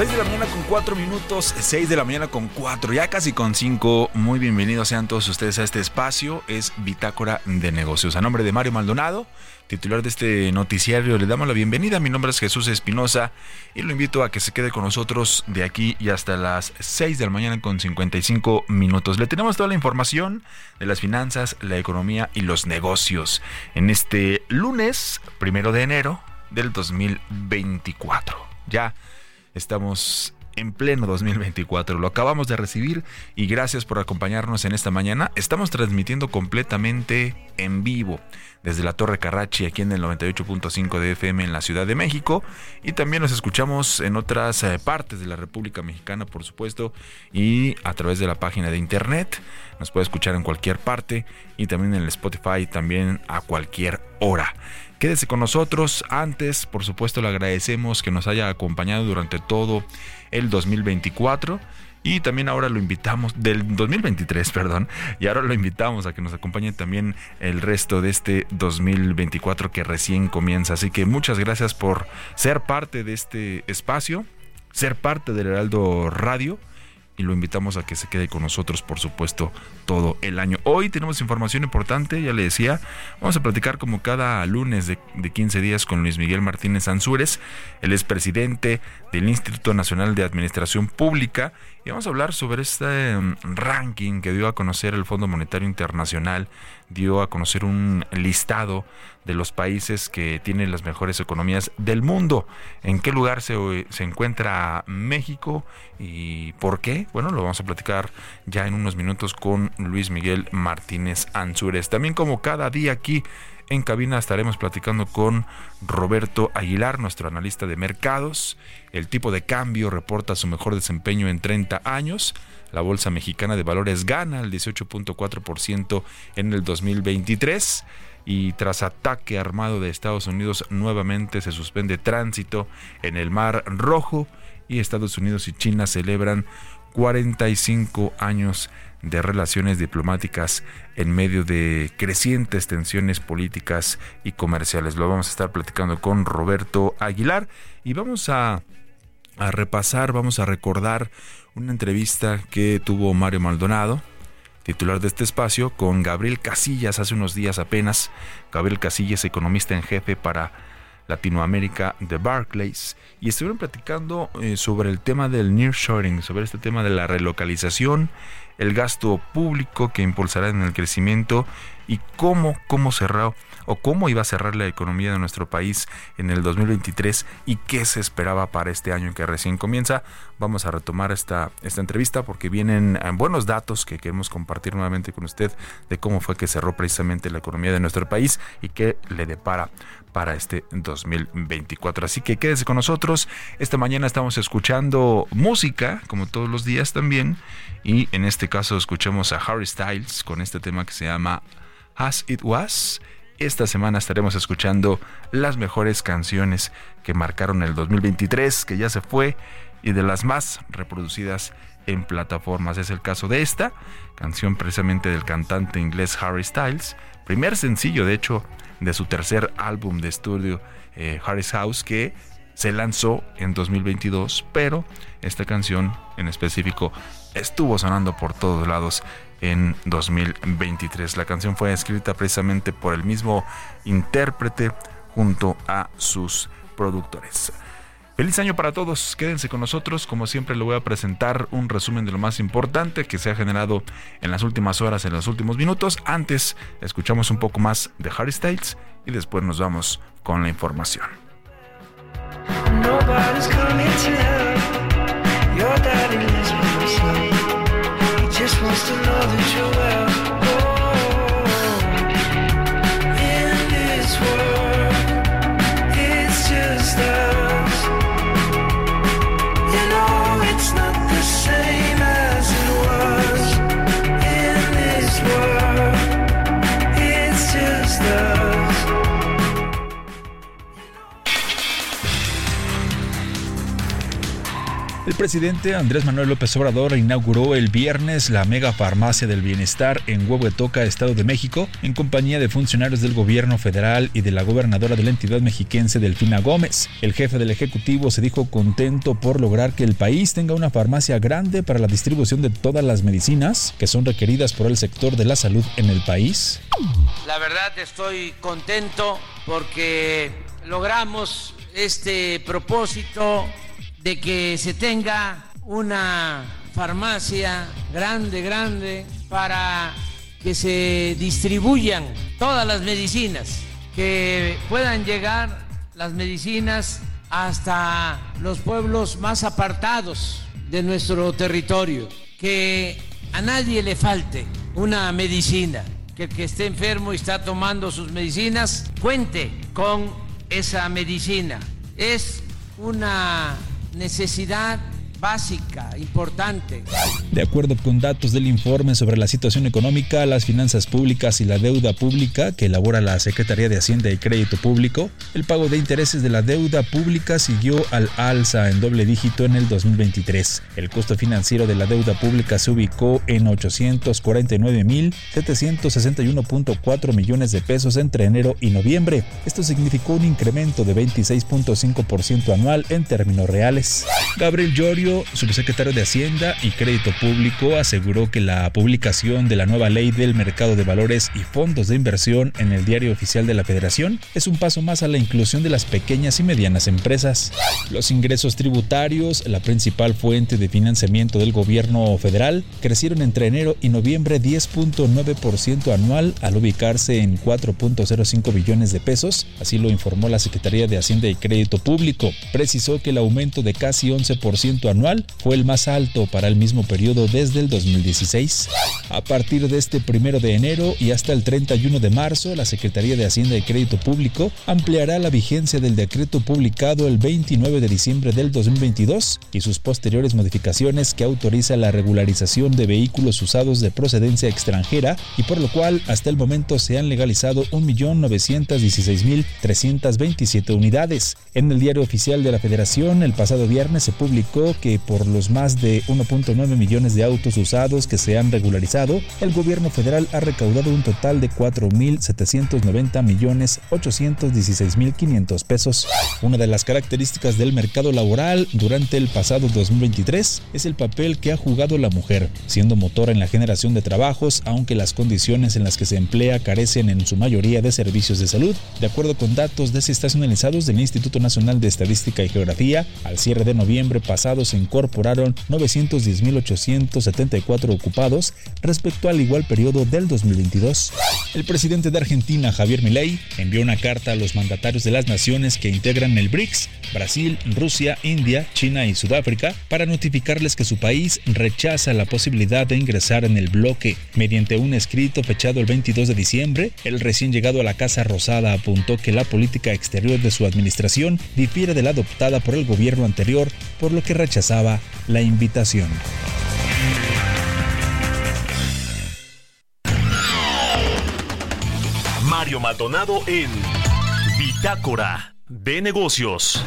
6 de la mañana con 4 minutos, 6 de la mañana con 4, ya casi con 5. Muy bienvenidos sean todos ustedes a este espacio, es Bitácora de Negocios. A nombre de Mario Maldonado, titular de este noticiario, le damos la bienvenida. Mi nombre es Jesús Espinosa y lo invito a que se quede con nosotros de aquí y hasta las 6 de la mañana con 55 minutos. Le tenemos toda la información de las finanzas, la economía y los negocios en este lunes, primero de enero del 2024. Ya Estamos en pleno 2024. Lo acabamos de recibir y gracias por acompañarnos en esta mañana. Estamos transmitiendo completamente en vivo desde la Torre Carrachi aquí en el 98.5 de FM en la Ciudad de México y también nos escuchamos en otras eh, partes de la República Mexicana, por supuesto, y a través de la página de internet. Nos puede escuchar en cualquier parte y también en el Spotify también a cualquier hora. Quédese con nosotros. Antes, por supuesto, le agradecemos que nos haya acompañado durante todo el 2024. Y también ahora lo invitamos, del 2023, perdón, y ahora lo invitamos a que nos acompañe también el resto de este 2024 que recién comienza. Así que muchas gracias por ser parte de este espacio, ser parte del Heraldo Radio y lo invitamos a que se quede con nosotros, por supuesto, todo el año. Hoy tenemos información importante, ya le decía, vamos a platicar como cada lunes de, 15 días con Luis Miguel Martínez Ansúrez, el expresidente del Instituto Nacional de Administración Pública, y vamos a hablar sobre este mm, ranking que dio a conocer el Fondo Monetario Internacional, dio a conocer un listado de los países que tienen las mejores economías del mundo. ¿En qué lugar se, se encuentra México y por qué? Bueno, lo vamos a platicar ya en unos minutos con Luis Miguel Martínez Ansúrez. También como cada día aquí en cabina estaremos platicando con Roberto Aguilar, nuestro analista de mercados. El tipo de cambio reporta su mejor desempeño en 30 años. La Bolsa Mexicana de Valores gana el 18.4% en el 2023 y tras ataque armado de Estados Unidos nuevamente se suspende tránsito en el Mar Rojo y Estados Unidos y China celebran 45 años de relaciones diplomáticas en medio de crecientes tensiones políticas y comerciales. Lo vamos a estar platicando con Roberto Aguilar y vamos a, a repasar, vamos a recordar una entrevista que tuvo Mario Maldonado, titular de este espacio, con Gabriel Casillas hace unos días apenas. Gabriel Casillas, economista en jefe para Latinoamérica de Barclays y estuvieron platicando eh, sobre el tema del nearshoring, sobre este tema de la relocalización, el gasto público que impulsará en el crecimiento y cómo, cómo cerró o cómo iba a cerrar la economía de nuestro país en el 2023 y qué se esperaba para este año que recién comienza. Vamos a retomar esta, esta entrevista porque vienen eh, buenos datos que queremos compartir nuevamente con usted de cómo fue que cerró precisamente la economía de nuestro país y qué le depara para este 2024. Así que quédese con nosotros. Esta mañana estamos escuchando música, como todos los días también, y en este caso escuchamos a Harry Styles con este tema que se llama As It Was. Esta semana estaremos escuchando las mejores canciones que marcaron el 2023, que ya se fue, y de las más reproducidas en plataformas. Es el caso de esta canción precisamente del cantante inglés Harry Styles, primer sencillo de hecho de su tercer álbum de estudio eh, Harry's House que se lanzó en 2022, pero esta canción en específico estuvo sonando por todos lados en 2023. La canción fue escrita precisamente por el mismo intérprete junto a sus productores. Feliz año para todos, quédense con nosotros, como siempre le voy a presentar un resumen de lo más importante que se ha generado en las últimas horas, en los últimos minutos. Antes escuchamos un poco más de Harry Styles y después nos vamos con la información. El presidente Andrés Manuel López Obrador inauguró el viernes la mega farmacia del bienestar en Huehuetoca, Estado de México, en compañía de funcionarios del gobierno federal y de la gobernadora de la entidad mexiquense Delfina Gómez. El jefe del Ejecutivo se dijo contento por lograr que el país tenga una farmacia grande para la distribución de todas las medicinas que son requeridas por el sector de la salud en el país. La verdad estoy contento porque logramos este propósito de que se tenga una farmacia grande, grande, para que se distribuyan todas las medicinas, que puedan llegar las medicinas hasta los pueblos más apartados de nuestro territorio, que a nadie le falte una medicina, que el que esté enfermo y está tomando sus medicinas cuente con esa medicina. Es una necesidad básica, importante. De acuerdo con datos del informe sobre la situación económica, las finanzas públicas y la deuda pública que elabora la Secretaría de Hacienda y Crédito Público, el pago de intereses de la deuda pública siguió al alza en doble dígito en el 2023. El costo financiero de la deuda pública se ubicó en 849.761.4 millones de pesos entre enero y noviembre. Esto significó un incremento de 26.5% anual en términos reales. Gabriel Llorio subsecretario de Hacienda y Crédito Público, aseguró que la publicación de la nueva ley del mercado de valores y fondos de inversión en el diario oficial de la Federación es un paso más a la inclusión de las pequeñas y medianas empresas. Los ingresos tributarios, la principal fuente de financiamiento del gobierno federal, crecieron entre enero y noviembre 10.9% anual al ubicarse en 4.05 billones de pesos, así lo informó la Secretaría de Hacienda y Crédito Público. Precisó que el aumento de casi 11% anual fue el más alto para el mismo periodo desde el 2016. A partir de este primero de enero y hasta el 31 de marzo, la Secretaría de Hacienda y Crédito Público ampliará la vigencia del decreto publicado el 29 de diciembre del 2022 y sus posteriores modificaciones que autoriza la regularización de vehículos usados de procedencia extranjera y por lo cual hasta el momento se han legalizado 1.916.327 unidades. En el diario oficial de la Federación, el pasado viernes se publicó que por los más de 1.9 millones de autos usados que se han regularizado, el gobierno federal ha recaudado un total de 4.790 millones 816 mil 500 pesos. Una de las características del mercado laboral durante el pasado 2023 es el papel que ha jugado la mujer, siendo motor en la generación de trabajos, aunque las condiciones en las que se emplea carecen en su mayoría de servicios de salud. De acuerdo con datos desestacionalizados del Instituto Nacional de Estadística y Geografía, al cierre de noviembre pasado se incorporaron 910.874 ocupados respecto al igual periodo del 2022. El presidente de Argentina, Javier Milei, envió una carta a los mandatarios de las naciones que integran el BRICS, Brasil, Rusia, India, China y Sudáfrica, para notificarles que su país rechaza la posibilidad de ingresar en el bloque. Mediante un escrito fechado el 22 de diciembre, el recién llegado a la Casa Rosada apuntó que la política exterior de su administración difiere de la adoptada por el gobierno anterior, por lo que rechaza la invitación. Mario Maldonado en Bitácora de Negocios.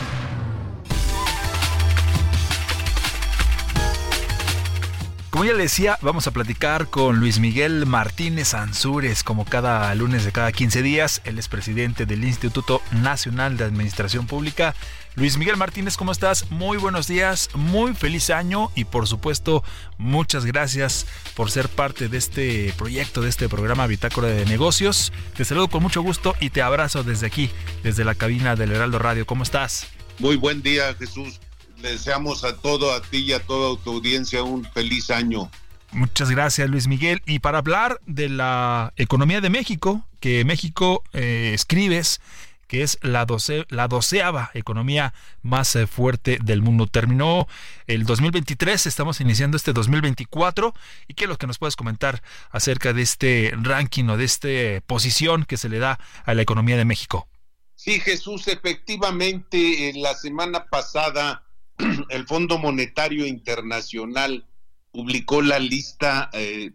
Como ya le decía, vamos a platicar con Luis Miguel Martínez Ansúrez, como cada lunes de cada 15 días. Él es presidente del Instituto Nacional de Administración Pública. Luis Miguel Martínez, ¿cómo estás? Muy buenos días, muy feliz año y por supuesto muchas gracias por ser parte de este proyecto, de este programa Bitácora de Negocios. Te saludo con mucho gusto y te abrazo desde aquí, desde la cabina del Heraldo Radio. ¿Cómo estás? Muy buen día, Jesús. Le deseamos a todo, a ti y a toda tu audiencia un feliz año. Muchas gracias, Luis Miguel. Y para hablar de la economía de México, que México eh, escribes que es la, doce, la doceava economía más eh, fuerte del mundo. Terminó el 2023, estamos iniciando este 2024. ¿Y qué es lo que nos puedes comentar acerca de este ranking o de esta posición que se le da a la economía de México? Sí, Jesús, efectivamente, en la semana pasada el Fondo Monetario Internacional publicó la lista eh,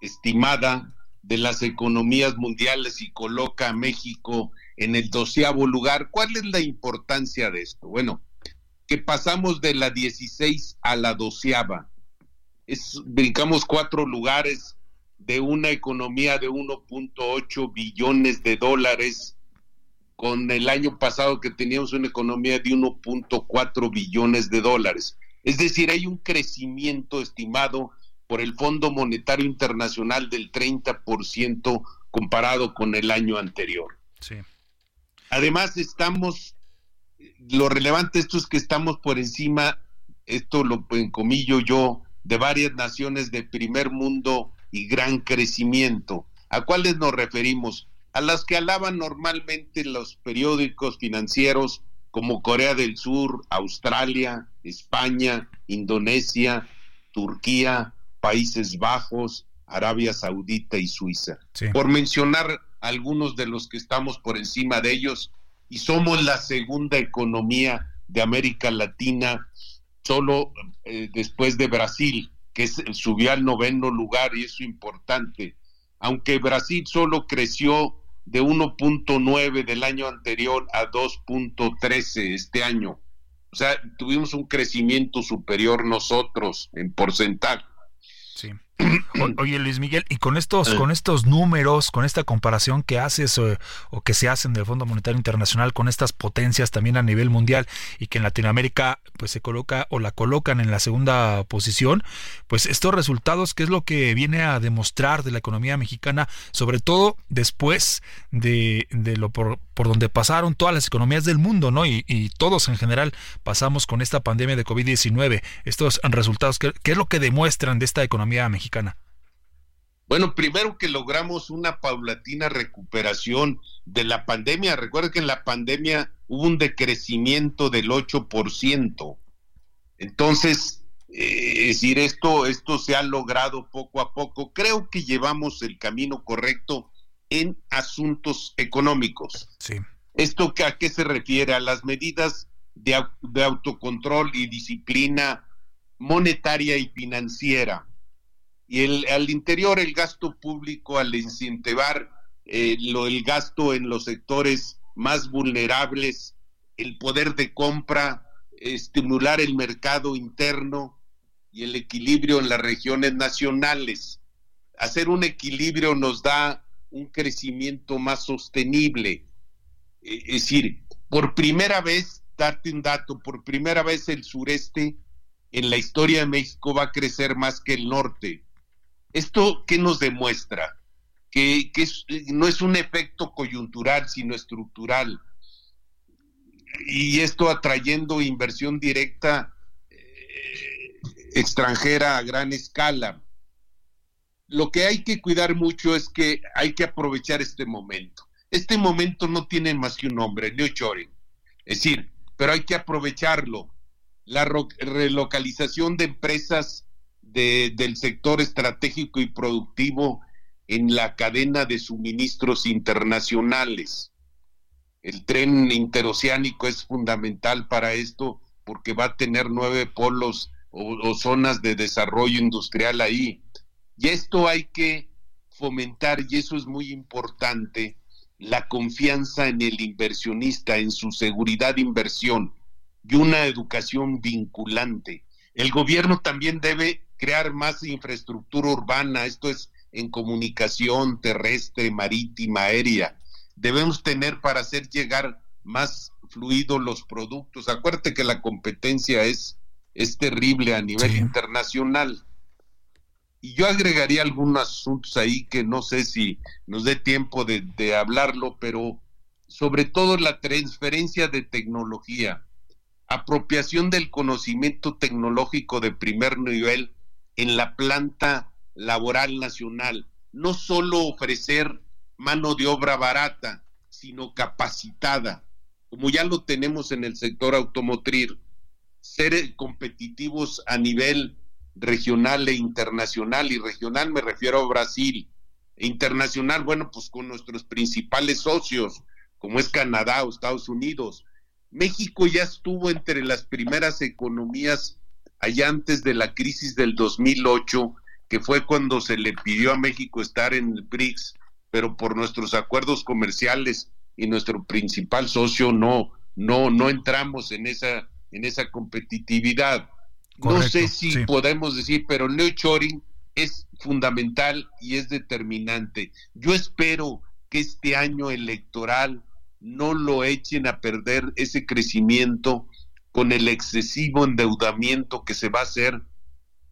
estimada de las economías mundiales y coloca a México en el doceavo lugar. ¿Cuál es la importancia de esto? Bueno, que pasamos de la 16 a la doceava. Es, brincamos cuatro lugares de una economía de 1.8 billones de dólares con el año pasado que teníamos una economía de 1.4 billones de dólares. Es decir, hay un crecimiento estimado por el Fondo Monetario Internacional del 30% comparado con el año anterior. Sí. Además, estamos, lo relevante esto es que estamos por encima, esto lo encomillo yo, de varias naciones de primer mundo y gran crecimiento. ¿A cuáles nos referimos? A las que alaban normalmente los periódicos financieros como Corea del Sur, Australia, España, Indonesia, Turquía, Países Bajos, Arabia Saudita y Suiza. Por mencionar algunos de los que estamos por encima de ellos y somos la segunda economía de América Latina, solo eh, después de Brasil, que subió al noveno lugar y eso es importante. Aunque Brasil solo creció de 1.9 del año anterior a 2.13 este año. O sea, tuvimos un crecimiento superior nosotros en porcentaje. Sí. Oye Luis Miguel, y con estos, con estos números, con esta comparación que haces o, que se hacen del Fondo Monetario Internacional con estas potencias también a nivel mundial y que en Latinoamérica pues se coloca o la colocan en la segunda posición, pues estos resultados, ¿qué es lo que viene a demostrar de la economía mexicana, sobre todo después de, de lo por, por, donde pasaron todas las economías del mundo, ¿no? Y, y todos en general pasamos con esta pandemia de COVID-19, estos resultados, ¿qué, ¿qué es lo que demuestran de esta economía mexicana? Bueno, primero que logramos una paulatina recuperación de la pandemia. Recuerden que en la pandemia hubo un decrecimiento del 8%. Entonces, eh, es decir, esto, esto se ha logrado poco a poco. Creo que llevamos el camino correcto en asuntos económicos. Sí. ¿Esto a qué se refiere? A las medidas de, de autocontrol y disciplina monetaria y financiera y el, al interior el gasto público al incentivar eh, lo, el gasto en los sectores más vulnerables, el poder de compra, estimular el mercado interno y el equilibrio en las regiones nacionales. Hacer un equilibrio nos da un crecimiento más sostenible. Eh, es decir, por primera vez, darte un dato, por primera vez el sureste en la historia de México va a crecer más que el norte. ¿Esto qué nos demuestra? Que, no es un efecto coyuntural, sino estructural. Y esto atrayendo inversión directa eh, extranjera a gran escala. Lo que hay que cuidar mucho es que hay que aprovechar este momento. Este momento no tiene más que un nombre, neochoring. Es decir, pero hay que aprovecharlo. La relocalización de empresas del sector estratégico y productivo en la cadena de suministros internacionales. El tren interoceánico es fundamental para esto porque va a tener nueve polos o, zonas de desarrollo industrial ahí. Y esto hay que fomentar, y eso es muy importante, la confianza en el inversionista, en su seguridad de inversión y una educación vinculante. El gobierno también debe crear más infraestructura urbana, esto es en comunicación terrestre, marítima, aérea. Debemos tener para hacer llegar más fluidos los productos. Acuérdate que la competencia es, es terrible a nivel internacional. Y yo agregaría algunos asuntos ahí que no sé si nos dé tiempo de, de hablarlo, pero sobre todo la transferencia de tecnología. apropiación del conocimiento tecnológico de primer nivel en la planta laboral nacional, no solo ofrecer mano de obra barata, sino capacitada, como ya lo tenemos en el sector automotriz, ser competitivos a nivel regional e internacional, y regional me refiero a Brasil, e internacional, bueno, pues con nuestros principales socios, como es Canadá o Estados Unidos. México ya estuvo entre las primeras economías allá antes de la crisis del 2008, que fue cuando se le pidió a México estar en el BRICS, pero por nuestros acuerdos comerciales y nuestro principal socio no no no entramos en esa en esa competitividad. no sé si podemos decir, pero el nearshoring es fundamental y es determinante. Yo espero que este año electoral no lo echen a perder ese crecimiento con el excesivo endeudamiento que se va a hacer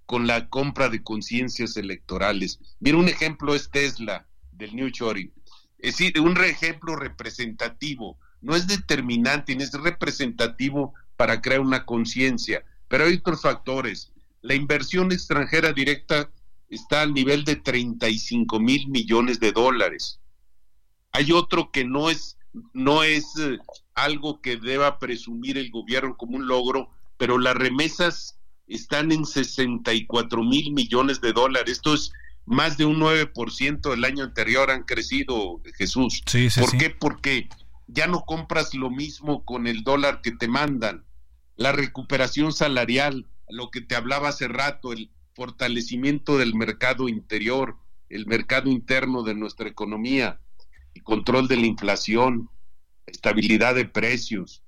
con la compra de conciencias electorales. Mira, un ejemplo es Tesla del New Shoring. Es decir, un ejemplo representativo. No es determinante, es representativo para crear una conciencia, pero hay otros factores. La inversión extranjera directa está al nivel de 35 mil millones de dólares. Hay otro que no es, no es eh, algo que deba presumir el gobierno como un logro, pero las remesas están en 64 mil millones de dólares. Esto es más de un 9% del año anterior han crecido, Jesús. ¿Por qué? Porque ya no compras lo mismo con el dólar que te mandan. La recuperación salarial, lo que te hablaba hace rato, el fortalecimiento del mercado interior, el mercado interno de nuestra economía, el control de la inflación, estabilidad de precios.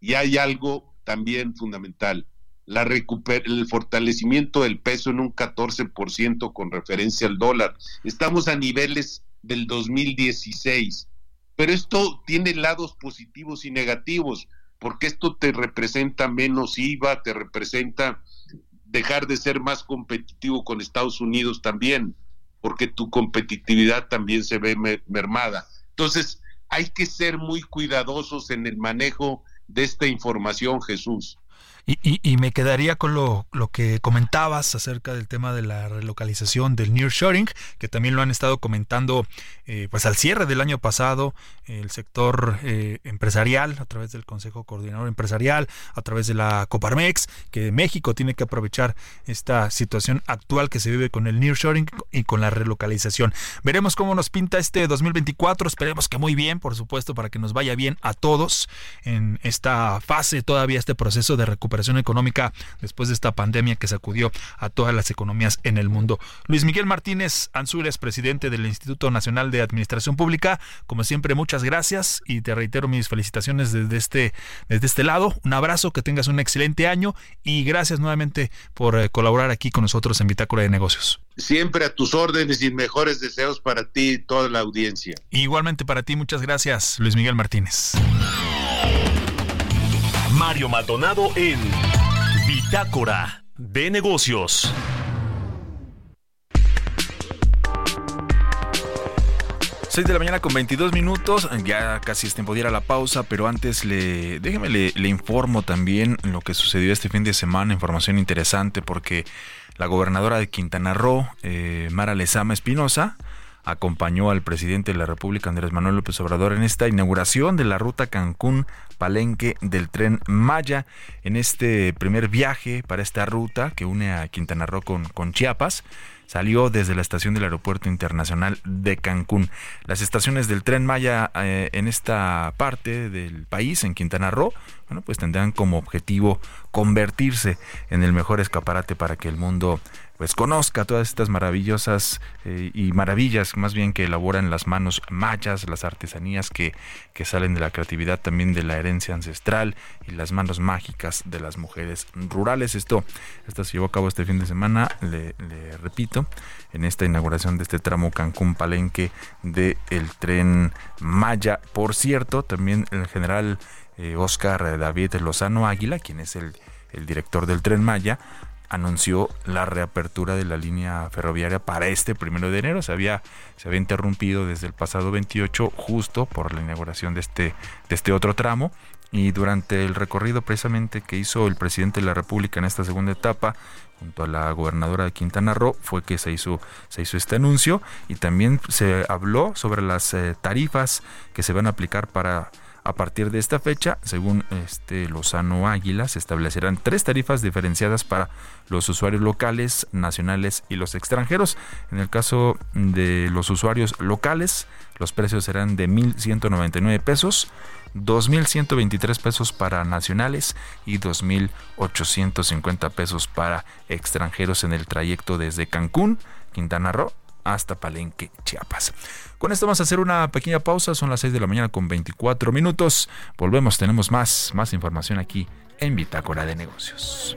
Y hay algo también fundamental, la el fortalecimiento del peso en un 14% con referencia al dólar. Estamos a niveles del 2016, pero esto tiene lados positivos y negativos, porque esto te representa menos IVA, te representa dejar de ser más competitivo con Estados Unidos también, porque tu competitividad también se ve mermada. Entonces, hay que ser muy cuidadosos en el manejo de esta información, Jesús. Y, y, me quedaría con lo, lo, que comentabas acerca del tema de la relocalización del nearshoring, que también lo han estado comentando eh, pues al cierre del año pasado el sector eh, empresarial a través del Consejo Coordinador Empresarial, a través de la Coparmex, que México tiene que aprovechar esta situación actual que se vive con el nearshoring y con la relocalización. Veremos cómo nos pinta este 2024, esperemos que muy bien, por supuesto, para que nos vaya bien a todos en esta fase, todavía este proceso de recuperación económica después de esta pandemia que sacudió a todas las economías en el mundo. Luis Miguel Martínez Anzures, presidente del Instituto Nacional de Administración Pública, como siempre, muchas gracias y te reitero mis felicitaciones desde este, desde este lado. Un abrazo, que tengas un excelente año y gracias nuevamente por eh, colaborar aquí con nosotros en Bitácora de Negocios. Siempre a tus órdenes y mejores deseos para ti y toda la audiencia. Igualmente para ti, muchas gracias, Luis Miguel Martínez. Mario Maldonado en Bitácora de Negocios. De la mañana con 22 minutos, ya casi es tiempo ir a la pausa, pero antes le, déjeme le, informo también lo que sucedió este fin de semana, información interesante porque la gobernadora de Quintana Roo, eh, Mara Lezama Espinosa, acompañó al presidente de la República, Andrés Manuel López Obrador, en esta inauguración de la ruta Cancún Palenque del tren Maya. En este primer viaje para esta ruta que une a Quintana Roo con, con Chiapas, salió desde la estación del Aeropuerto Internacional de Cancún. Las estaciones del tren Maya eh, en esta parte del país, en Quintana Roo, bueno, pues tendrán como objetivo convertirse en el mejor escaparate para que el mundo pues conozca todas estas maravillosas eh, y maravillas más bien que elaboran las manos mayas, las artesanías que, que salen de la creatividad también de la herencia ancestral y las manos mágicas de las mujeres rurales. Esto, esto se llevó a cabo este fin de semana, le, repito, en esta inauguración de este tramo Cancún Palenque del el tren Maya. Por cierto, también el general eh, Oscar David Lozano Águila, quien es el, el director del tren Maya, anunció la reapertura de la línea ferroviaria para este primero de enero. Se había, se había interrumpido desde el pasado 28 justo por la inauguración de este, de este otro tramo y durante el recorrido precisamente que hizo el presidente de la República en esta segunda etapa junto a la gobernadora de Quintana Roo fue que se hizo se hizo este anuncio y también se habló sobre las eh, tarifas que se van a aplicar para a partir de esta fecha, según este Lozano Águila, se establecerán tres tarifas diferenciadas para los usuarios locales, nacionales y los extranjeros. En el caso de los usuarios locales, los precios serán de 1.199 pesos, 2.123 pesos para nacionales y 2.850 pesos para extranjeros en el trayecto desde Cancún, Quintana Roo hasta Palenque, Chiapas. Con esto vamos a hacer una pequeña pausa, son las 6 de la mañana con 24 minutos. Volvemos, tenemos más, más información aquí en Bitácora de Negocios.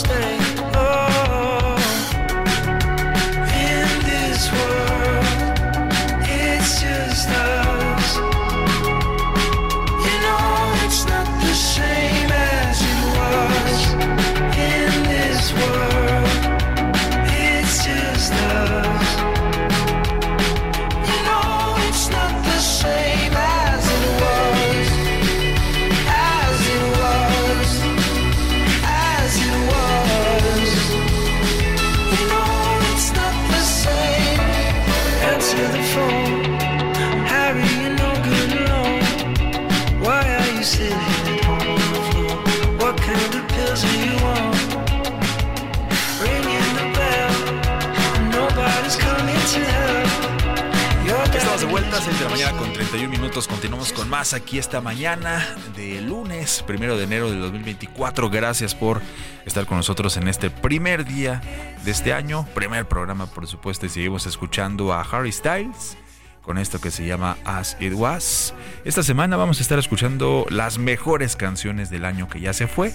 stay. 51 minutos. Continuamos con más aquí esta mañana de lunes, primero de enero del 2024. Gracias por estar con nosotros en este primer día de este año. Primer programa, por supuesto, y seguimos escuchando a Harry Styles con esto que se llama As It Was. Esta semana vamos a estar escuchando las mejores canciones del año que ya se fue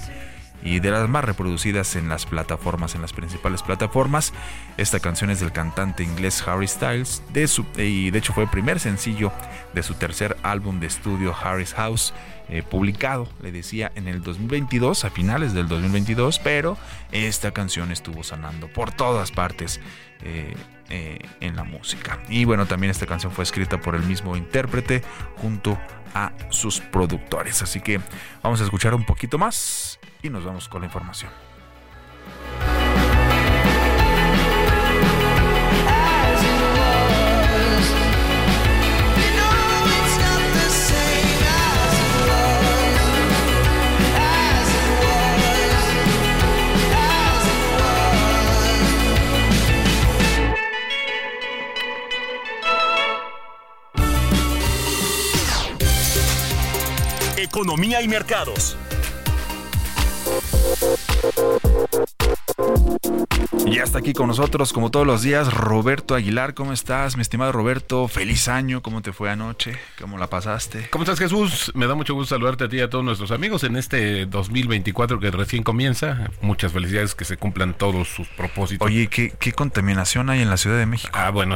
y de las más reproducidas en las plataformas, en las principales plataformas. Esta canción es del cantante inglés Harry Styles de su, y de hecho fue el primer sencillo de su tercer álbum de estudio Harry's House. Eh, publicado, le decía, en el 2022, a finales del 2022, pero esta canción estuvo sonando por todas partes eh, eh, en la música. Y bueno, también esta canción fue escrita por el mismo intérprete junto a sus productores. Así que vamos a escuchar un poquito más y nos vamos con la información. Economía y mercados. Y hasta aquí con nosotros, como todos los días, Roberto Aguilar. ¿Cómo estás, mi estimado Roberto? Feliz año. ¿Cómo te fue anoche? ¿Cómo la pasaste? ¿Cómo estás, Jesús? Me da mucho gusto saludarte a ti y a todos nuestros amigos en este 2024 que recién comienza. Muchas felicidades, que se cumplan todos sus propósitos. Oye, ¿qué, qué contaminación hay en la Ciudad de México? Ah, bueno,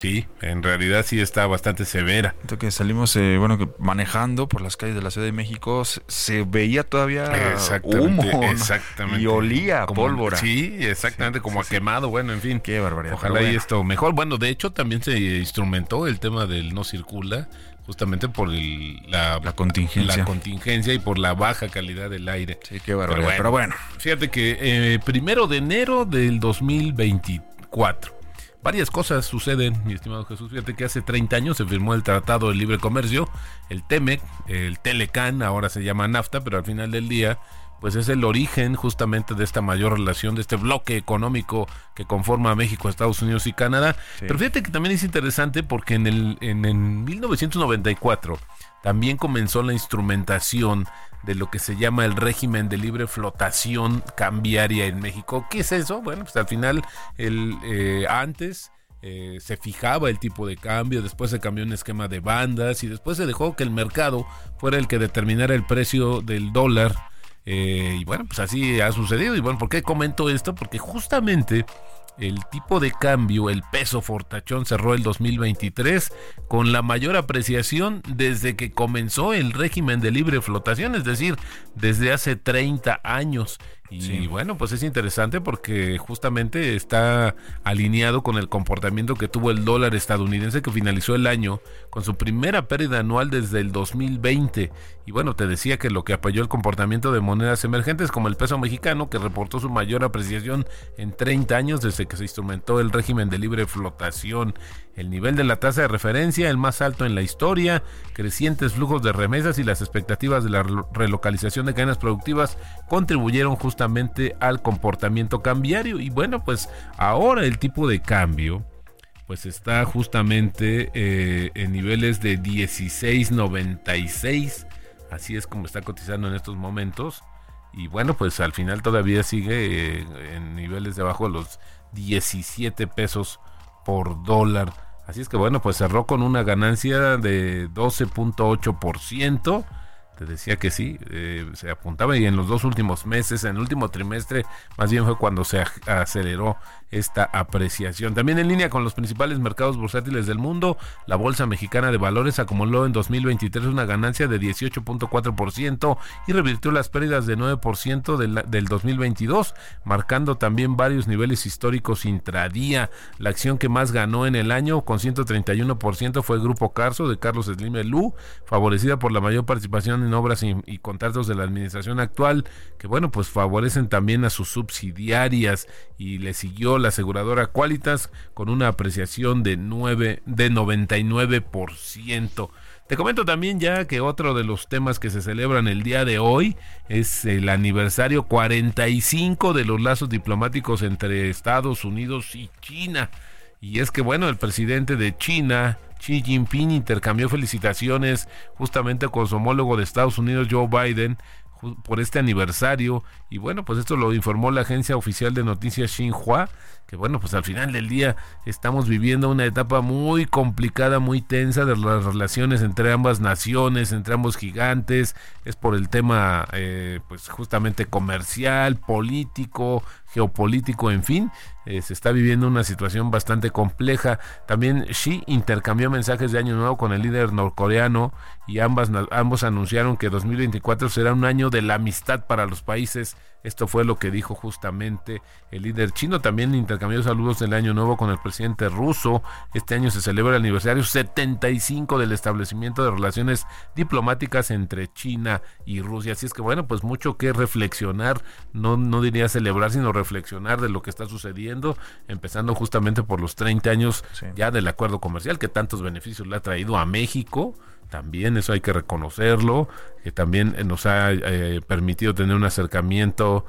Sí, en realidad sí está bastante severa. Entonces que salimos, eh, bueno, que manejando por las calles de la Ciudad de México, se, se veía todavía humo Exactamente, y olía Como- pólvora. Sí, exactamente, como a quemado, bueno, en fin. Qué barbaridad. Ojalá pero y bueno. esto mejor. Bueno, de hecho también se instrumentó el tema del no circula, justamente por el- la, La contingencia. la contingencia y por la baja calidad del aire. Sí, qué barbaridad. Pero bueno, Fíjate que eh, primero de enero del 2024. Varias cosas suceden, mi estimado Jesús. Fíjate que hace 30 años se firmó el Tratado de Libre Comercio, el TEMEC, el Telecan, ahora se llama NAFTA, pero al final del día, pues es el origen justamente de esta mayor relación, de este bloque económico que conforma a México, Estados Unidos y Canadá. Pero fíjate que también es interesante porque en, el, en, en 1994 también comenzó la instrumentación de lo que se llama el régimen de libre flotación cambiaria en México. ¿Qué es eso? Bueno, pues al final, el, eh, antes eh, se fijaba el tipo de cambio, después se cambió un esquema de bandas y después se dejó que el mercado fuera el que determinara el precio del dólar. Eh, y bueno, pues así ha sucedido. Y bueno, ¿por qué comento esto? Porque justamente el tipo de cambio, el peso fortachón cerró el 2023 con la mayor apreciación desde que comenzó el régimen de libre flotación, es decir, desde hace 30 años. Y bueno, pues es interesante porque justamente está alineado con el comportamiento que tuvo el dólar estadounidense que finalizó el año con su primera pérdida anual desde el 2020. Y bueno, te decía que lo que apoyó el comportamiento de monedas emergentes como el peso mexicano que reportó su mayor apreciación en 30 años desde que se instrumentó el régimen de libre flotación. El nivel de la tasa de referencia, el más alto en la historia, crecientes flujos de remesas y las expectativas de la relocalización de cadenas productivas contribuyeron justamente al comportamiento cambiario. Y bueno, pues ahora el tipo de cambio pues está justamente eh, en niveles de 16.96. Así es como está cotizando en estos momentos. Y bueno, pues al final todavía sigue eh, en niveles debajo de los 17 pesos por dólar. Así es que bueno, pues cerró con una ganancia de 12.8%. Te decía que sí, eh, se apuntaba y en los dos últimos meses, en el último trimestre, más bien fue cuando se aceleró esta apreciación. También en línea con los principales mercados bursátiles del mundo, la Bolsa Mexicana de Valores acumuló en 2023 una ganancia de 18.4% y revirtió las pérdidas de 9% del, del 2022, marcando también varios niveles históricos intradía. La acción que más ganó en el año con 131% fue el Grupo Carso de Carlos Slim Elú, favorecida por la mayor participación en obras y, y contratos de la administración actual, que bueno, pues favorecen también a sus subsidiarias y le siguió la aseguradora Qualitas con una apreciación de 9 de 99%. Te comento también ya que otro de los temas que se celebran el día de hoy es el aniversario 45 de los lazos diplomáticos entre Estados Unidos y China. Y es que bueno, el presidente de China, Xi Jinping, intercambió felicitaciones justamente con su homólogo de Estados Unidos, Joe Biden, por este aniversario. Y bueno, pues esto lo informó la agencia oficial de noticias Xinhua, que bueno, pues al final del día estamos viviendo una etapa muy complicada, muy tensa de las relaciones entre ambas naciones, entre ambos gigantes. Es por el tema, eh, pues justamente comercial, político, geopolítico, en fin. Eh, se está viviendo una situación bastante compleja. También Xi intercambió mensajes de Año Nuevo con el líder norcoreano y ambas, ambos anunciaron que 2024 será un año de la amistad para los países. Esto fue lo que dijo justamente el líder chino. También intercambió saludos del Año Nuevo con el presidente ruso. Este año se celebra el aniversario 75 del establecimiento de relaciones diplomáticas entre China y Rusia. Así es que bueno, pues mucho que reflexionar. No, no diría celebrar, sino reflexionar de lo que está sucediendo. Empezando justamente por los 30 años sí. ya del acuerdo comercial que tantos beneficios le ha traído a México también eso hay que reconocerlo, que también nos ha eh, permitido tener un acercamiento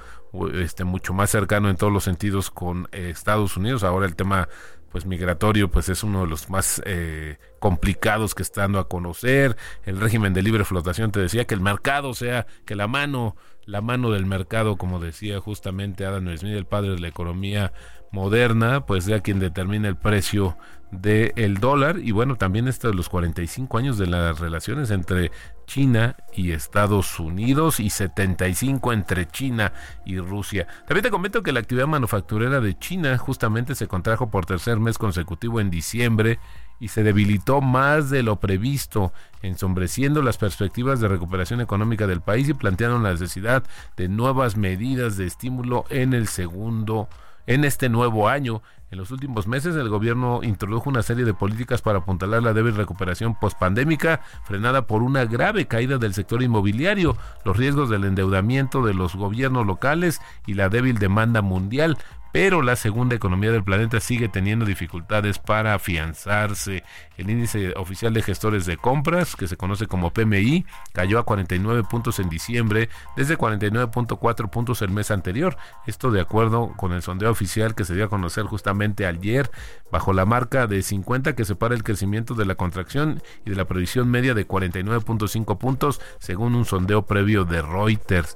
este mucho más cercano en todos los sentidos con eh, Estados Unidos. Ahora el tema pues migratorio pues es uno de los más eh, complicados que estando a conocer el régimen de libre flotación te decía que el mercado sea que la mano la mano del mercado como decía justamente Adam Smith el padre de la economía moderna pues sea quien determina el precio del dólar y bueno también esto de los 45 años de las relaciones entre China y Estados Unidos y 75 entre China y Rusia. También te comento que la actividad manufacturera de China justamente se contrajo por tercer mes consecutivo en diciembre y se debilitó más de lo previsto, ensombreciendo las perspectivas de recuperación económica del país y plantearon la necesidad de nuevas medidas de estímulo en el segundo en este nuevo año. En los últimos meses, el gobierno introdujo una serie de políticas para apuntalar la débil recuperación pospandémica, frenada por una grave caída del sector inmobiliario, los riesgos del endeudamiento de los gobiernos locales y la débil demanda mundial pero la segunda economía del planeta sigue teniendo dificultades para afianzarse. El índice oficial de gestores de compras, que se conoce como PMI, cayó a 49 puntos en diciembre, desde 49.4 puntos el mes anterior. Esto de acuerdo con el sondeo oficial que se dio a conocer justamente ayer, bajo la marca de 50 que separa el crecimiento de la contracción y de la previsión media de 49.5 puntos, según un sondeo previo de Reuters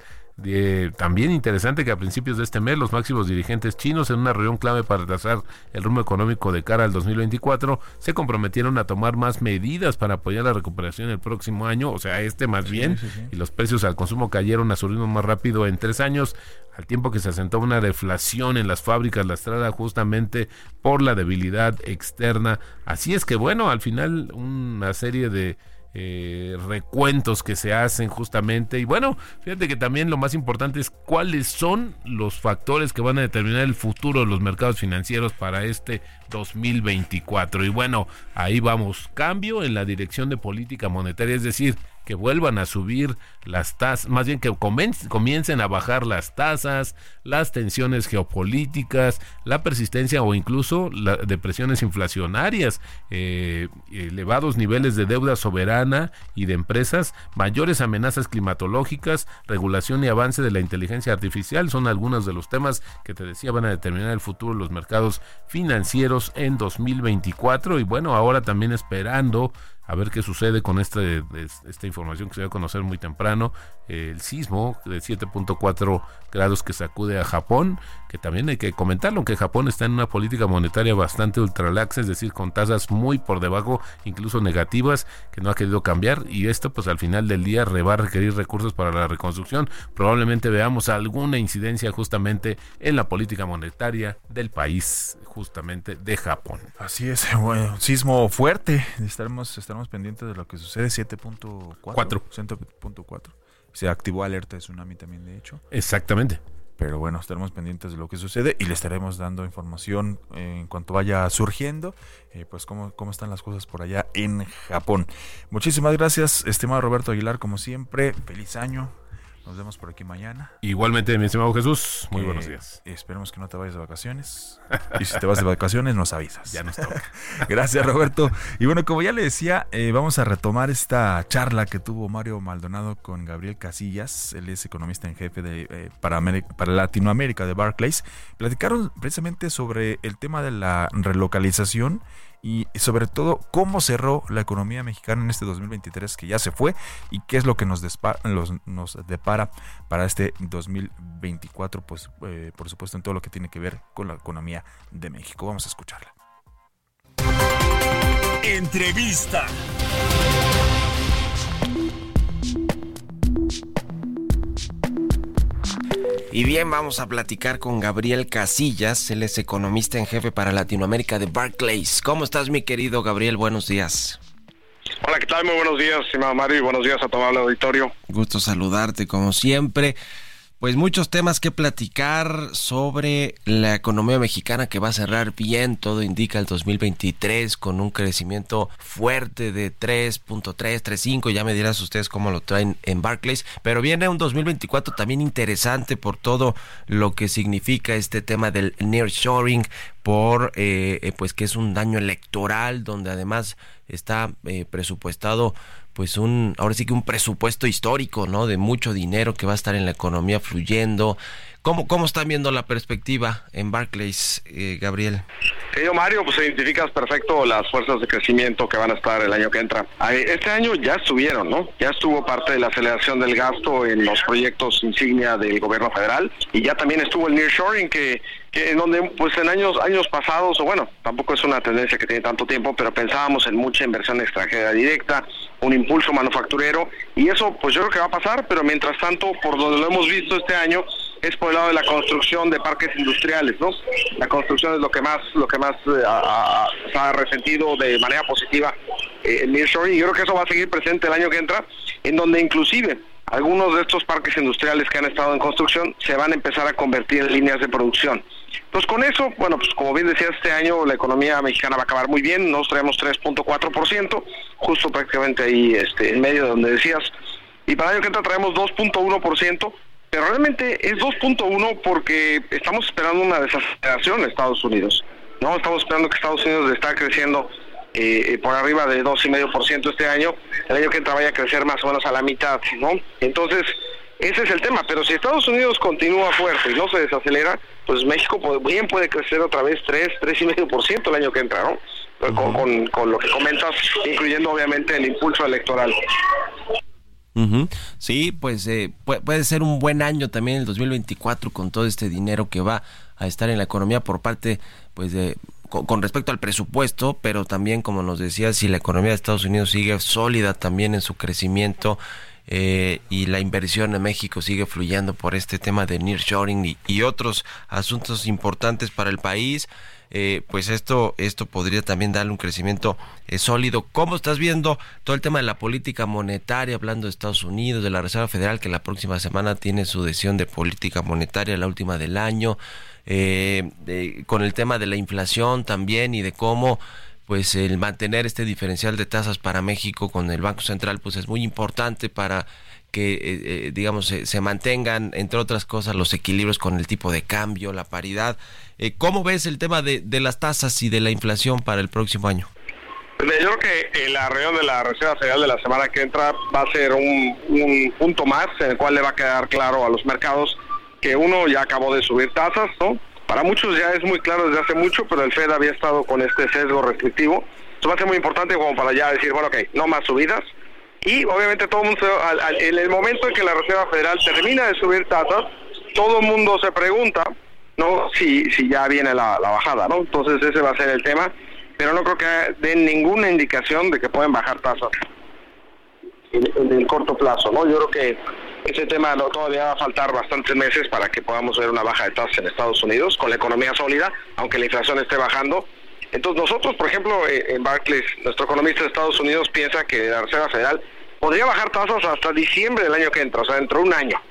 también interesante que a principios de este mes los máximos dirigentes chinos en una reunión clave para trazar el rumbo económico de cara al 2024 se comprometieron a tomar más medidas para apoyar la recuperación el próximo año, o sea, este más bien, y los precios al consumo cayeron a su ritmo más rápido en tres años, al tiempo que se asentó una deflación en las fábricas lastrada justamente por la debilidad externa. Así es que bueno, al final una serie de eh, recuentos que se hacen justamente. Y bueno, fíjate que también lo más importante es cuáles son los factores que van a determinar el futuro de los mercados financieros para este 2024. Y bueno, ahí vamos, cambio en la dirección de política monetaria, es decir, que vuelvan a subir las tasas, más bien que comiencen a bajar las tasas, las tensiones geopolíticas, la persistencia o incluso la depresiones inflacionarias, eh, elevados niveles de deuda soberana y de empresas, mayores amenazas climatológicas, regulación y avance de la inteligencia artificial. Son algunos de los temas que te decía van a determinar el futuro de los mercados financieros en 2024 y bueno, ahora también esperando a ver qué sucede con este, esta información que se va a conocer muy temprano, el sismo de 7.4 grados que sacude a Japón, que también hay que comentarlo, que Japón está en una política monetaria bastante ultralaxa, es decir, con tasas muy por debajo, incluso negativas, que no ha querido cambiar, y esto pues al final del día va a requerir recursos para la reconstrucción, probablemente veamos alguna incidencia justamente en la política monetaria del país, justamente de Japón. Así es, bueno, sismo fuerte, estaremos estamos pendientes de lo que sucede 7.4. 7.4. Se activó alerta de tsunami también, de hecho. Exactamente. Pero bueno, estaremos pendientes de lo que sucede y le estaremos dando información en cuanto vaya surgiendo, eh, pues cómo, cómo están las cosas por allá en Japón. Muchísimas gracias, estimado Roberto Aguilar, como siempre. Feliz año, nos vemos por aquí mañana. Igualmente, mi estimado Jesús, muy buenos días. Esperemos que no te vayas de vacaciones. Y si te vas de vacaciones, nos avisas. Ya nos toca. Gracias, Roberto. Y bueno, como ya le decía, eh, vamos a retomar esta charla que tuvo Mario Maldonado con Gabriel Casillas. Él es economista en jefe de, eh, para, para Latinoamérica de Barclays. Platicaron precisamente sobre el tema de la relocalización y sobre todo cómo cerró la economía mexicana en este 2023 que ya se fue y qué es lo que nos, depara para este 2024, pues eh, por supuesto en todo lo que tiene que ver con la economía de México. Vamos a escucharla. Entrevista. Y bien, vamos a platicar con Gabriel Casillas, él es economista en jefe para Latinoamérica de Barclays. ¿Cómo estás, mi querido Gabriel? Buenos días. Hola, ¿qué tal? Muy buenos días, estimado Mario, y buenos días a todo el auditorio. Gusto saludarte, como siempre pues muchos temas que platicar sobre la economía mexicana que va a cerrar bien, todo indica el 2023 con un crecimiento fuerte de 3.3, 3.5, ya me dirás ustedes cómo lo traen en Barclays, pero viene un 2024 también interesante por todo lo que significa este tema del nearshoring, por pues que es un daño electoral donde además está presupuestado pues un ahora sí que un presupuesto histórico no de mucho dinero que va a estar en la economía fluyendo ¿Cómo, ¿Cómo están viendo la perspectiva en Barclays, eh, Gabriel? Querido Mario, pues identificas perfecto las fuerzas de crecimiento que van a estar el año que entra. Este año ya estuvieron, ¿no? Ya estuvo parte de la aceleración del gasto en los proyectos insignia del gobierno federal y ya también estuvo el nearshoring que que en donde pues en años años pasados o bueno tampoco es una tendencia que tiene tanto tiempo pero pensábamos en mucha inversión extranjera directa un impulso manufacturero y eso pues yo creo que va a pasar pero mientras tanto por donde lo hemos visto este año es por el lado de la construcción de parques industriales no la construcción es lo que más lo que más eh, ha, resentido de manera positiva eh, el nearshoring yo creo que eso va a seguir presente el año que entra en donde inclusive algunos de estos parques industriales que han estado en construcción se van a empezar a convertir en líneas de producción. Pues con eso, bueno, pues como bien decía, este año la economía mexicana va a acabar muy bien, nos traemos 3.4%, justo prácticamente ahí este, en medio de donde decías, y para el año que entra traemos 2.1%, pero realmente es 2.1 porque estamos esperando una desaceleración en Estados Unidos, ¿no? Estamos esperando que Estados Unidos está creciendo eh, por arriba de 2,5% este año, el año que entra vaya a crecer más o menos a la mitad, ¿no? Entonces, ese es el tema, pero si Estados Unidos continúa fuerte y no se desacelera, pues México bien puede crecer otra vez 3, 3,5% el año que entra, ¿no? Con, con, lo que comentas, incluyendo obviamente el impulso electoral. Sí, pues eh, puede ser un buen año también el 2024 con todo este dinero que va a estar en la economía por parte pues de con, respecto al presupuesto, pero también, como nos decía, si la economía de Estados Unidos sigue sólida también en su crecimiento eh, y la inversión en México sigue fluyendo por este tema de nearshoring y, y otros asuntos importantes para el país, eh, pues esto, esto podría también darle un crecimiento eh, sólido. ¿Cómo estás viendo todo el tema de la política monetaria, hablando de Estados Unidos, de la Reserva Federal, que la próxima semana tiene su decisión de política monetaria, la última del año? Eh, con el tema de la inflación también y de cómo pues el mantener este diferencial de tasas para México con el Banco Central pues es muy importante para que eh, eh, digamos se, mantengan entre otras cosas los equilibrios con el tipo de cambio, la paridad. Eh, ¿Cómo ves el tema de, de las tasas y de la inflación para el próximo año? Pues yo creo que la reunión de la Reserva Federal de la semana que entra va a ser un punto más en el cual le va a quedar claro a los mercados que uno ya acabó de subir tasas, ¿no? Para muchos ya es muy claro desde hace mucho, pero el Fed había estado con este sesgo restrictivo. Eso va a ser muy importante como para ya decir, bueno, ok, no más subidas. Y obviamente todo el mundo, en el momento en que la Reserva Federal termina de subir tasas, todo el mundo se pregunta, ¿no? Si, si ya viene la, bajada, ¿no? Entonces ese va a ser el tema, pero no creo que den ninguna indicación de que pueden bajar tasas en, en el corto plazo, ¿no? Yo creo que ese tema no, todavía va a faltar bastantes meses para que podamos ver una baja de tasas en Estados Unidos con la economía sólida, aunque la inflación esté bajando. Entonces nosotros, por ejemplo, eh, en Barclays, nuestro economista de Estados Unidos piensa que la Reserva Federal podría bajar tasas hasta diciembre del año que entra, o sea, dentro de un año.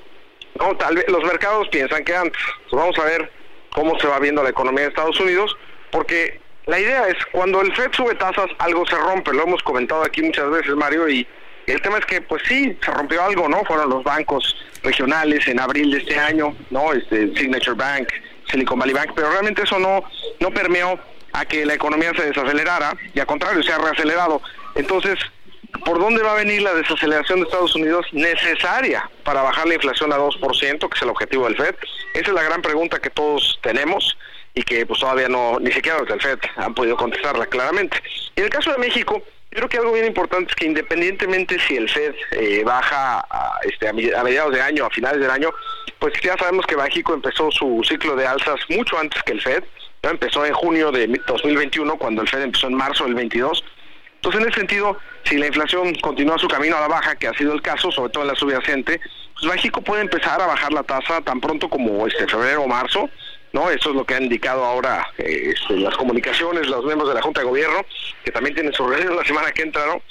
No, tal vez los mercados piensan que antes. vamos a ver cómo se va viendo la economía de Estados Unidos, porque la idea es cuando el Fed sube tasas, algo se rompe. Lo hemos comentado aquí muchas veces, Mario, y el tema es que, pues sí, se rompió algo, ¿no? Fueron los bancos regionales en abril de este año, ¿no? Este Signature Bank, Silicon Valley Bank, pero realmente eso no, no permeó a que la economía se desacelerara y al contrario, se ha reacelerado. Entonces, ¿por dónde va a venir la desaceleración de Estados Unidos necesaria para bajar la inflación a 2%, que es el objetivo del FED? Esa es la gran pregunta que todos tenemos y que pues todavía no, ni siquiera los del FED han podido contestarla claramente. En el caso de México, yo creo que algo bien importante es que independientemente si el FED eh, baja a, este, a mediados de año, a finales del año, pues ya sabemos que México empezó su ciclo de alzas mucho antes que el FED. Empezó en junio de 2021, cuando el FED empezó en marzo del 22. Entonces, en ese sentido, si la inflación continúa su camino a la baja, que ha sido el caso, sobre todo en la subyacente, pues México puede empezar a bajar la tasa tan pronto como este febrero o marzo, ¿no? Eso es lo que han indicado ahora eh, este, las comunicaciones, los miembros de la Junta de Gobierno, que también tienen su reunión la semana que entra, ¿no?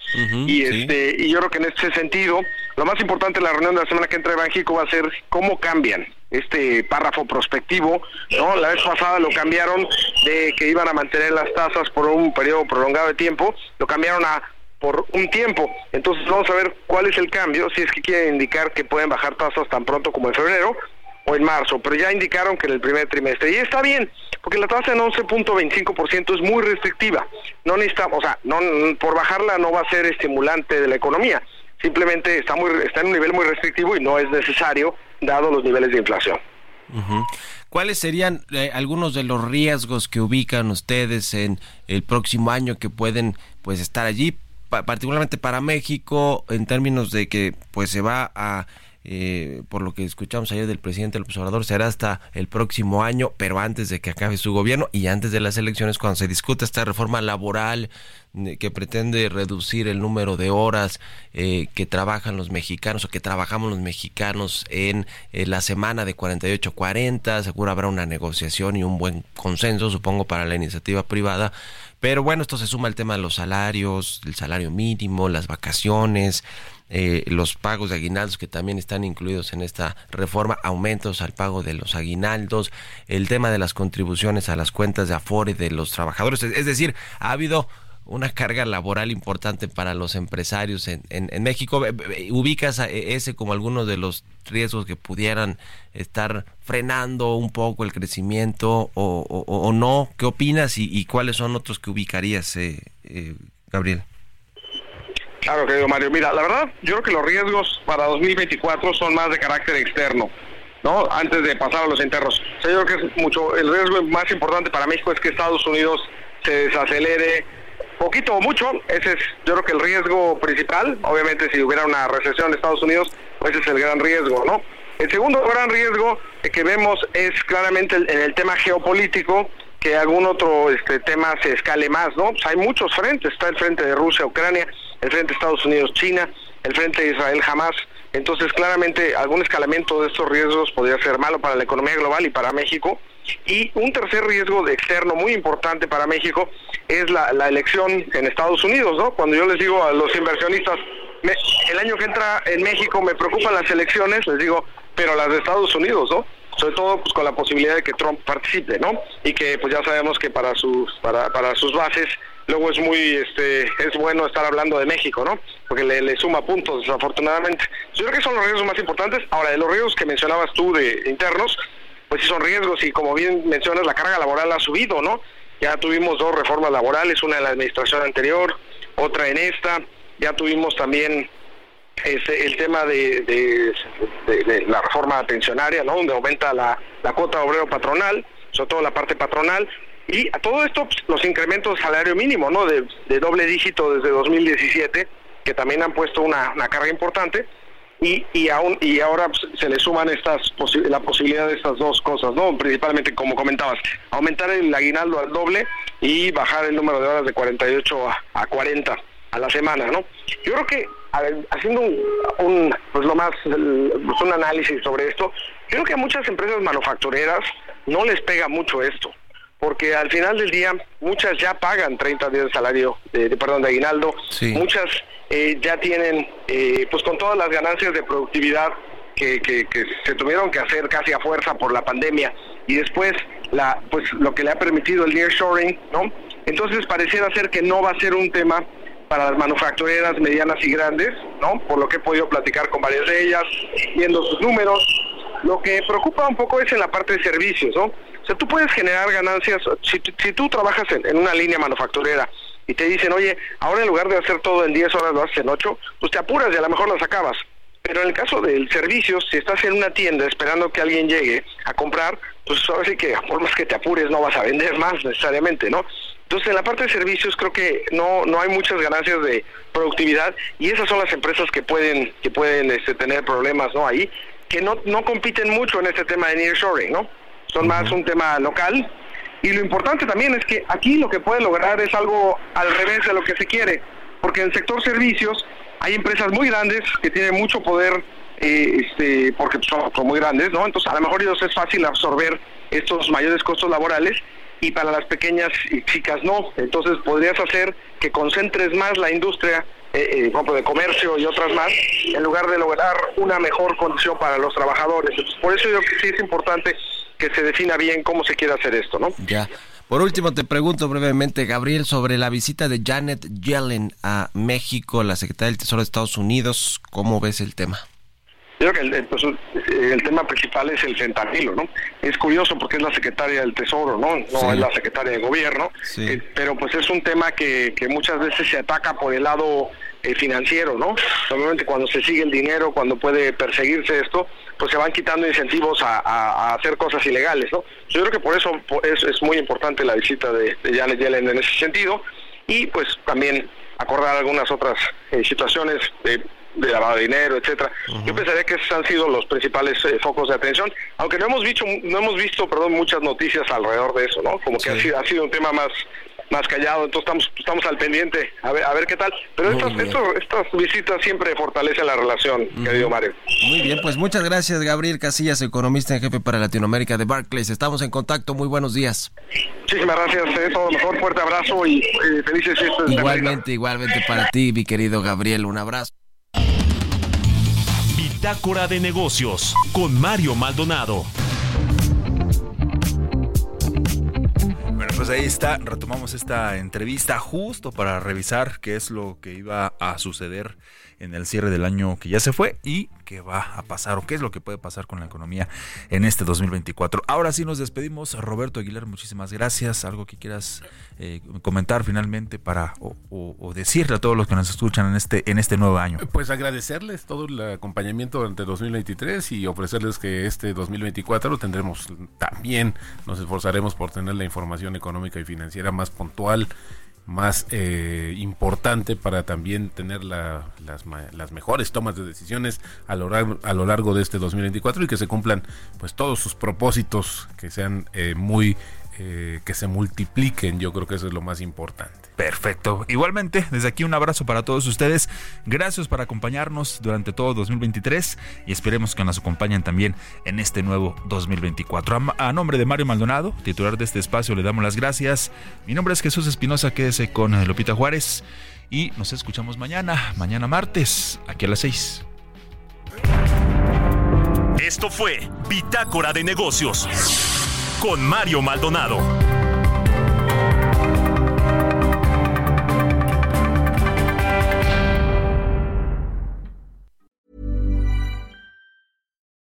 y este y yo creo que en ese sentido, lo más importante de la reunión de la semana que entra de Banjico va a ser cómo cambian este párrafo prospectivo, ¿no? La vez pasada lo cambiaron de que iban a mantener las tasas por un periodo prolongado de tiempo, lo cambiaron a por un tiempo. Entonces vamos a ver cuál es el cambio, si es que quieren indicar que pueden bajar tasas tan pronto como en febrero, o en marzo, pero ya indicaron que en el primer trimestre. Y está bien, porque la tasa en 11.25% es muy restrictiva. No necesitamos, o sea, no, por bajarla no va a ser estimulante de la economía. Simplemente está, muy, está en un nivel muy restrictivo y no es necesario, dado los niveles de inflación. ¿Cuáles serían eh, algunos de los riesgos que ubican ustedes en el próximo año que pueden pues estar allí, particularmente para México, en términos de que pues se va a eh, por lo que escuchamos ayer del presidente del observador, será hasta el próximo año, pero antes de que acabe su gobierno y antes de las elecciones, cuando se discuta esta reforma laboral eh, que pretende reducir el número de horas eh, que trabajan los mexicanos o que trabajamos los mexicanos en la semana de 48-40, seguro habrá una negociación y un buen consenso, supongo, para la iniciativa privada. Pero bueno, esto se suma al tema de los salarios, el salario mínimo, las vacaciones, eh, los pagos de aguinaldos que también están incluidos en esta reforma, aumentos al pago de los aguinaldos, el tema de las contribuciones a las cuentas de Afore de los trabajadores. Es decir, ha habido una carga laboral importante para los empresarios en, en, México. ¿Ubicas ese como alguno de los riesgos que pudieran estar frenando un poco el crecimiento o, no? ¿Qué opinas y, cuáles son otros que ubicarías, eh, eh, Gabriel? Claro, querido Mario. Mira, la verdad, yo creo que los riesgos para 2024 son más de carácter externo, ¿no? Antes de pasar a los internos. yo creo que es mucho, el riesgo más importante para México es que Estados Unidos se desacelere poquito o mucho. Ese es, yo creo que el riesgo principal. Obviamente, si hubiera una recesión en Estados Unidos, pues ese es el gran riesgo, ¿no? El segundo gran riesgo que vemos es claramente en el tema geopolítico que algún otro este tema se escale más, ¿no? Pues hay muchos frentes, está el frente de Rusia, Ucrania, el frente Estados Unidos-China, el frente Israel-Jamás. Entonces, claramente, algún escalamiento de estos riesgos podría ser malo para la economía global y para México. Y un tercer riesgo externo muy importante para México es la, elección en Estados Unidos, ¿no? Cuando yo les digo a los inversionistas, el año que entra en México me preocupan las elecciones, les digo, pero las de Estados Unidos, ¿no? Sobre todo pues, con la posibilidad de que Trump participe, ¿no? Y que pues ya sabemos que para sus, para, para sus bases luego es muy este es bueno estar hablando de México, ¿no? Porque le, suma puntos, desafortunadamente. Yo creo que son los riesgos más importantes. Ahora, de los riesgos que mencionabas tú de internos, pues sí son riesgos y como bien mencionas, la carga laboral ha subido, ¿no? Ya tuvimos dos reformas laborales, una en la administración anterior, otra en esta. Ya tuvimos también este, el tema de, de, la reforma pensionaria, ¿no? Donde aumenta la, la cuota obrero patronal, sobre todo la parte patronal. Y a todo esto, pues, los incrementos salario mínimo, ¿no? De, doble dígito desde 2017, que también han puesto una, carga importante. Y, y, aún, y ahora pues, se le suman estas la posibilidad de estas dos cosas, ¿no? Principalmente, como comentabas, aumentar el aguinaldo al doble y bajar el número de horas de 48 a, a 40 a la semana, ¿no? Yo creo que haciendo un, pues lo más, pues un análisis sobre esto, creo que a muchas empresas manufactureras no les pega mucho esto porque al final del día muchas ya pagan 30 días de salario, de, perdón, de aguinaldo, muchas eh, ya tienen, eh, pues con todas las ganancias de productividad que, que, se tuvieron que hacer casi a fuerza por la pandemia y después la, pues lo que le ha permitido el nearshoring, ¿no? Entonces pareciera ser que no va a ser un tema para las manufactureras medianas y grandes, ¿no? Por lo que he podido platicar con varias de ellas, viendo sus números. Lo que preocupa un poco es en la parte de servicios, ¿no? O sea, tú puedes generar ganancias, si, si tú trabajas en, una línea manufacturera y te dicen, oye, ahora en lugar de hacer todo en 10 horas lo haces en 8, pues te apuras y a lo mejor las acabas. Pero en el caso del servicio, si estás en una tienda esperando que alguien llegue a comprar, pues ahora sí que por más que te apures no vas a vender más necesariamente, ¿no? Entonces en la parte de servicios creo que no no hay muchas ganancias de productividad y esas son las empresas que pueden que pueden este, tener problemas, ¿no? Ahí que no no compiten mucho en este tema de nearshoring, ¿no? Son más un tema local. Y lo importante también es que aquí lo que puede lograr es algo al revés de lo que se quiere, porque en el sector servicios hay empresas muy grandes que tienen mucho poder, eh, este, porque son, muy grandes, ¿no? Entonces a lo mejor ellos es fácil absorber estos mayores costos laborales y para las pequeñas y chicas no. Entonces podrías hacer que concentres más la industria eh, eh de comercio y otras más, en lugar de lograr una mejor condición para los trabajadores. Entonces, por eso yo creo que sí es importante que se defina bien cómo se quiere hacer esto, ¿no? Ya. Por último, te pregunto brevemente, Gabriel, sobre la visita de Janet Yellen a México, la secretaria del Tesoro de Estados Unidos. ¿Cómo ves el tema? Yo creo que el, pues, el, tema principal es el fentanilo, ¿no? Es curioso porque es la secretaria del Tesoro, ¿no? No es la secretaria de Gobierno, eh, pero pues es un tema que, que muchas veces se ataca por el lado eh, financiero, ¿no? Normalmente cuando se sigue el dinero, cuando puede perseguirse esto, pues se van quitando incentivos a, hacer cosas ilegales, ¿no? Yo creo que por eso es, es muy importante la visita de, de, Janet Yellen en ese sentido y pues también acordar algunas otras eh, situaciones de, de lavado de dinero, etcétera. Yo pensaría que esos han sido los principales eh, focos de atención, aunque no hemos visto, no hemos visto, perdón, muchas noticias alrededor de eso, ¿no? Como que ha, sido, ha sido un tema más más callado, entonces estamos estamos al pendiente, a ver, a ver qué tal. Pero estas, estas visitas siempre fortalecen la relación, querido Mario. Muy bien, pues muchas gracias, Gabriel Casillas, economista en jefe para Latinoamérica de Barclays. Estamos en contacto, muy buenos días. Muchísimas gracias, eh, todo mejor, fuerte abrazo y eh, felices fiestas. Igualmente, igualmente para ti, mi querido Gabriel, un abrazo. Bitácora de negocios con Mario Maldonado. Pues ahí está, retomamos esta entrevista justo para revisar qué es lo que iba a suceder en el cierre del año que ya se fue y qué va a pasar o qué es lo que puede pasar con la economía en este 2024. Ahora sí nos despedimos. Roberto Aguilar, muchísimas gracias. Algo que quieras eh, comentar finalmente para o, decirle a todos los que nos escuchan en este, en este nuevo año. Pues agradecerles todo el acompañamiento durante 2023 y ofrecerles que este 2024 lo tendremos también. Nos esforzaremos por tener la información económica y financiera más puntual más eh, importante para también tener las, las, mejores tomas de decisiones a lo, largo, a lo largo de este 2024 y que se cumplan pues todos sus propósitos que sean eh, muy eh, que se multipliquen yo creo que eso es lo más importante Perfecto. Igualmente, desde aquí un abrazo para todos ustedes. Gracias por acompañarnos durante todo 2023 y esperemos que nos acompañen también en este nuevo 2024. A, nombre de Mario Maldonado, titular de este espacio, le damos las gracias. Mi nombre es Jesús Espinosa, quédese con Lupita Juárez y nos escuchamos mañana, mañana martes, aquí a las 6. Esto fue Bitácora de Negocios con Mario Maldonado.